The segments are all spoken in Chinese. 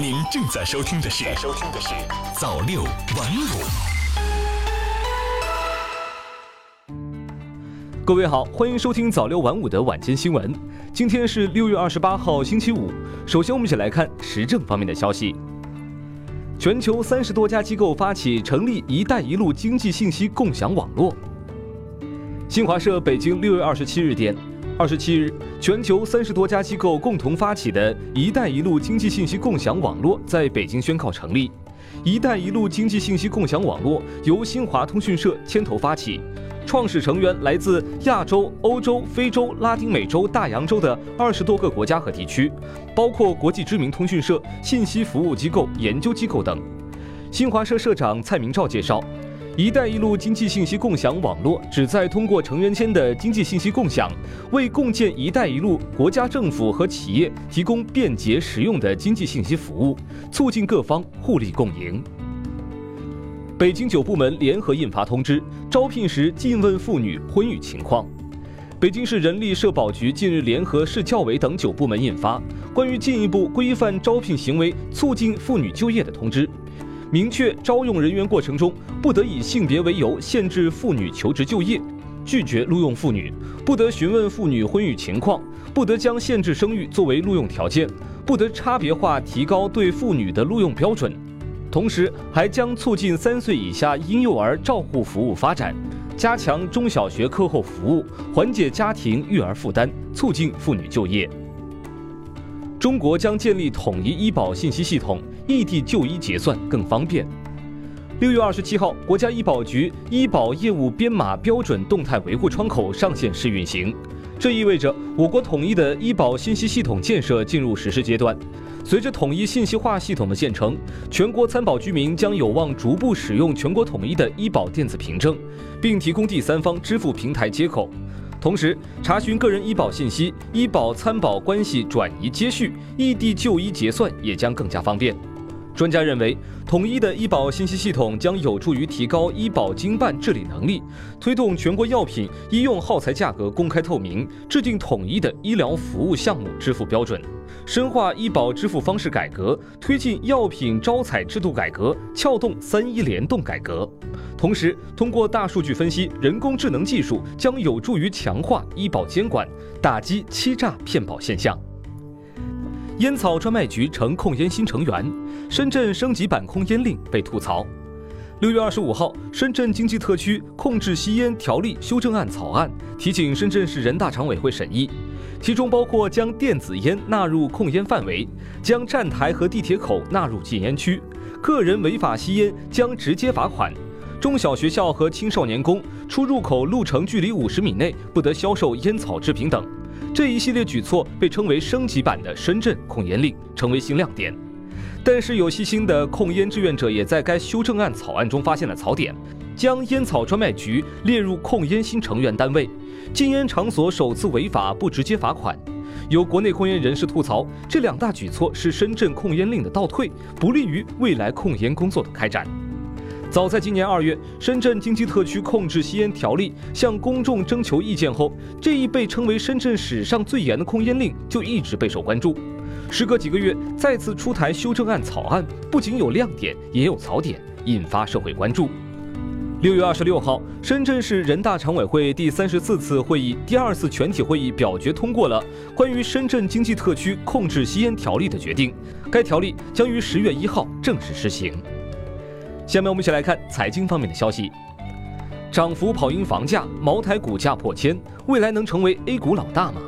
您正在收听的是收听的是早六晚五。各位好，欢迎收听早六晚五的晚间新闻。今天是六月二十八号，星期五。首先，我们一起来看时政方面的消息。全球三十多家机构发起成立“一带一路”经济信息共享网络。新华社北京六月二十七日电，二十七日，全球三十多家机构共同发起的“一带一路”经济信息共享网络在北京宣告成立。“一带一路”经济信息共享网络由新华通讯社牵头发起。创始成员来自亚洲、欧洲、非洲、拉丁美洲、大洋洲的二十多个国家和地区，包括国际知名通讯社、信息服务机构、研究机构等。新华社社长蔡明照介绍，“一带一路”经济信息共享网络旨在通过成员间的经济信息共享，为共建“一带一路”国家政府和企业提供便捷实用的经济信息服务，促进各方互利共赢。北京九部门联合印发通知，招聘时禁问妇女婚育情况。北京市人力社保局近日联合市教委等九部门印发《关于进一步规范招聘行为促进妇女就业的通知》，明确招用人员过程中不得以性别为由限制妇女求职就业，拒绝录用妇女，不得询问妇女婚育情况，不得将限制生育作为录用条件，不得差别化提高对妇女的录用标准。同时，还将促进三岁以下婴幼儿照护服务发展，加强中小学课后服务，缓解家庭育儿负担，促进妇女就业。中国将建立统一医保信息系统，异地就医结算更方便。六月二十七号，国家医保局医保业务编码标准动态维护窗口上线试运行，这意味着我国统一的医保信息系统建设进入实施阶段。随着统一信息化系统的建成，全国参保居民将有望逐步使用全国统一的医保电子凭证，并提供第三方支付平台接口。同时，查询个人医保信息、医保参保关系转移接续、异地就医结算也将更加方便。专家认为，统一的医保信息系统将有助于提高医保经办治理能力，推动全国药品、医用耗材价格公开透明，制定统一的医疗服务项目支付标准，深化医保支付方式改革，推进药品招采制度改革，撬动三医联动改革。同时，通过大数据分析、人工智能技术，将有助于强化医保监管，打击欺诈骗保现象。烟草专卖局成控烟新成员，深圳升级版控烟令被吐槽。六月二十五号，深圳经济特区控制吸烟条例修正案草案提请深圳市人大常委会审议，其中包括将电子烟纳入控烟范围，将站台和地铁口纳入禁烟区，个人违法吸烟将直接罚款，中小学校和青少年宫出入口路程距离五十米内不得销售烟草制品等。这一系列举措被称为升级版的深圳控烟令，成为新亮点。但是有细心的控烟志愿者也在该修正案草案中发现了槽点，将烟草专卖局列入控烟新成员单位，禁烟场所首次违法不直接罚款。有国内控烟人士吐槽，这两大举措是深圳控烟令的倒退，不利于未来控烟工作的开展。早在今年二月，深圳经济特区控制吸烟条例向公众征求意见后，这一被称为深圳史上最严的控烟令就一直备受关注。时隔几个月，再次出台修正案草案，不仅有亮点，也有槽点，引发社会关注。六月二十六号，深圳市人大常委会第三十四次会议第二次全体会议表决通过了关于深圳经济特区控制吸烟条例的决定，该条例将于十月一号正式施行。下面我们一起来看财经方面的消息。涨幅跑赢房价，茅台股价破千，未来能成为 A 股老大吗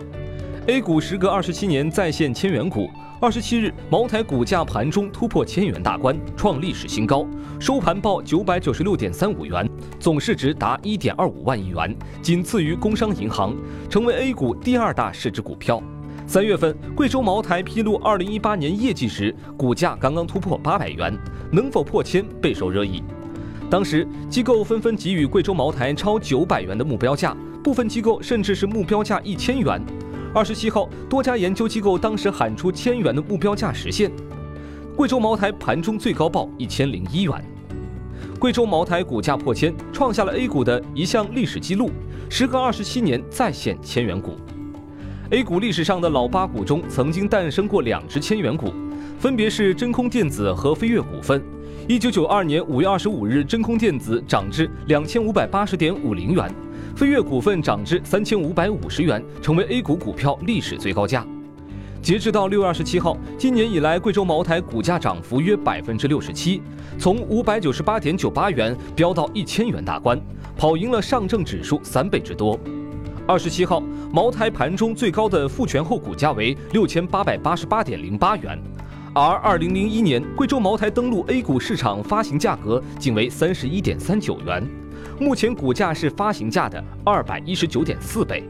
？A 股时隔二十七年再现千元股。二十七日，茅台股价盘中突破千元大关，创历史新高，收盘报九百九十六点三五元，总市值达一点二五万亿元，仅次于工商银行，成为 A 股第二大市值股票。三月份，贵州茅台披露二零一八年业绩时，股价刚刚突破八百元，能否破千备受热议。当时，机构纷纷给予贵州茅台超九百元的目标价，部分机构甚至是目标价一千元。二十七号，多家研究机构当时喊出千元的目标价实现，贵州茅台盘中最高报一千零一元。贵州茅台股价破千，创下了 A 股的一项历史记录，时隔二十七年再现千元股。A 股历史上的老八股中，曾经诞生过两只千元股，分别是真空电子和飞跃股份。一九九二年五月二十五日，真空电子涨至两千五百八十点五零元，飞跃股份涨至三千五百五十元，成为 A 股股票历史最高价。截至到六月二十七号，今年以来贵州茅台股价涨幅约百分之六十七，从五百九十八点九八元飙到一千元大关，跑赢了上证指数三倍之多。二十七号，茅台盘中最高的复权后股价为六千八百八十八点零八元。而二零零一年，贵州茅台登陆 A 股市场发行价格仅为三十一点三九元，目前股价是发行价的二百一十九点四倍，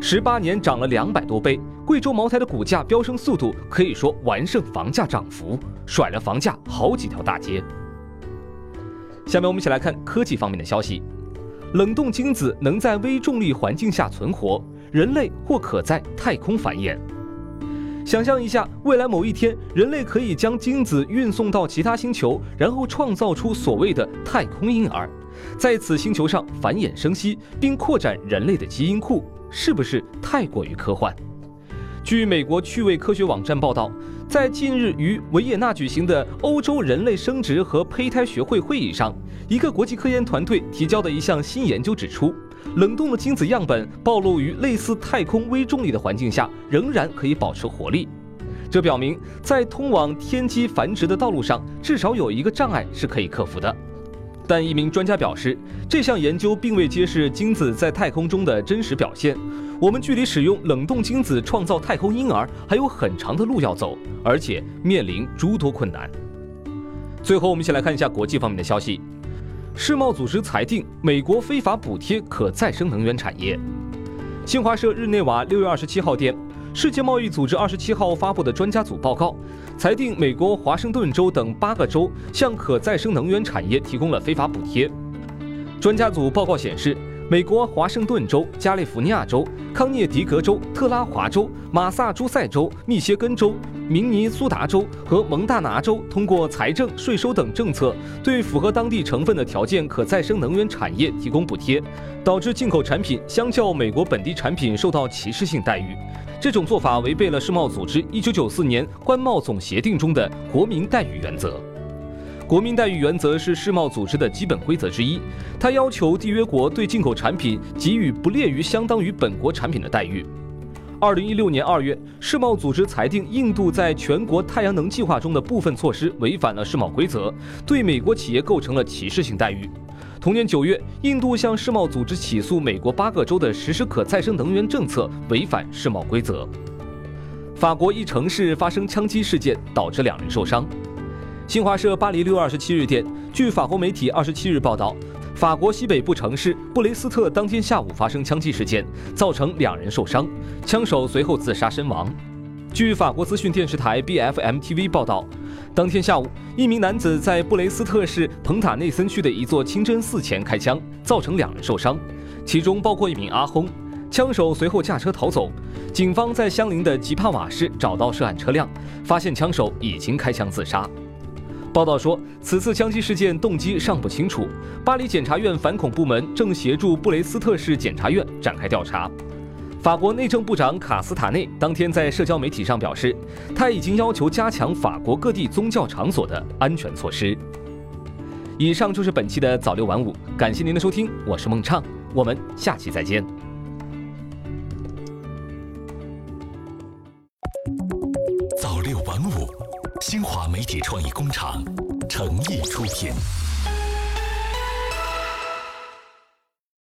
十八年涨了两百多倍。贵州茅台的股价飙升速度可以说完胜房价涨幅，甩了房价好几条大街。下面我们一起来看科技方面的消息：冷冻精子能在微重力环境下存活，人类或可在太空繁衍。想象一下，未来某一天，人类可以将精子运送到其他星球，然后创造出所谓的太空婴儿，在此星球上繁衍生息，并扩展人类的基因库，是不是太过于科幻？据美国趣味科学网站报道，在近日于维也纳举行的欧洲人类生殖和胚胎学会会议上，一个国际科研团队提交的一项新研究指出。冷冻的精子样本暴露于类似太空微重力的环境下，仍然可以保持活力。这表明，在通往天基繁殖的道路上，至少有一个障碍是可以克服的。但一名专家表示，这项研究并未揭示精子在太空中的真实表现。我们距离使用冷冻精子创造太空婴儿还有很长的路要走，而且面临诸多困难。最后，我们一起来看一下国际方面的消息。世贸组织裁定美国非法补贴可再生能源产业。新华社日内瓦六月二十七号电，世界贸易组织二十七号发布的专家组报告裁定，美国华盛顿州等八个州向可再生能源产业提供了非法补贴。专家组报告显示。美国华盛顿州、加利福尼亚州、康涅狄格州、特拉华州、马萨诸塞州、密歇根州、明尼苏达州和蒙大拿州通过财政、税收等政策，对符合当地成分的条件可再生能源产业提供补贴，导致进口产品相较美国本地产品受到歧视性待遇。这种做法违背了世贸组织1994年关贸总协定中的国民待遇原则。国民待遇原则是世贸组织的基本规则之一，它要求缔约国对进口产品给予不劣于相当于本国产品的待遇。二零一六年二月，世贸组织裁定印度在全国太阳能计划中的部分措施违反了世贸规则，对美国企业构成了歧视性待遇。同年九月，印度向世贸组织起诉美国八个州的实施可再生能源政策违反世贸规则。法国一城市发生枪击事件，导致两人受伤。新华社巴黎六月二十七日电，据法国媒体二十七日报道，法国西北部城市布雷斯特当天下午发生枪击事件，造成两人受伤，枪手随后自杀身亡。据法国资讯电视台 BFM TV 报道，当天下午，一名男子在布雷斯特市蓬塔内森区的一座清真寺前开枪，造成两人受伤，其中包括一名阿訇。枪手随后驾车逃走，警方在相邻的吉帕瓦市找到涉案车辆，发现枪手已经开枪自杀。报道说，此次枪击事件动机尚不清楚。巴黎检察院反恐部门正协助布雷斯特市检察院展开调查。法国内政部长卡斯塔内当天在社交媒体上表示，他已经要求加强法国各地宗教场所的安全措施。以上就是本期的早六晚五，感谢您的收听，我是孟畅，我们下期再见。早六晚五。新华媒体创意工厂诚意出品。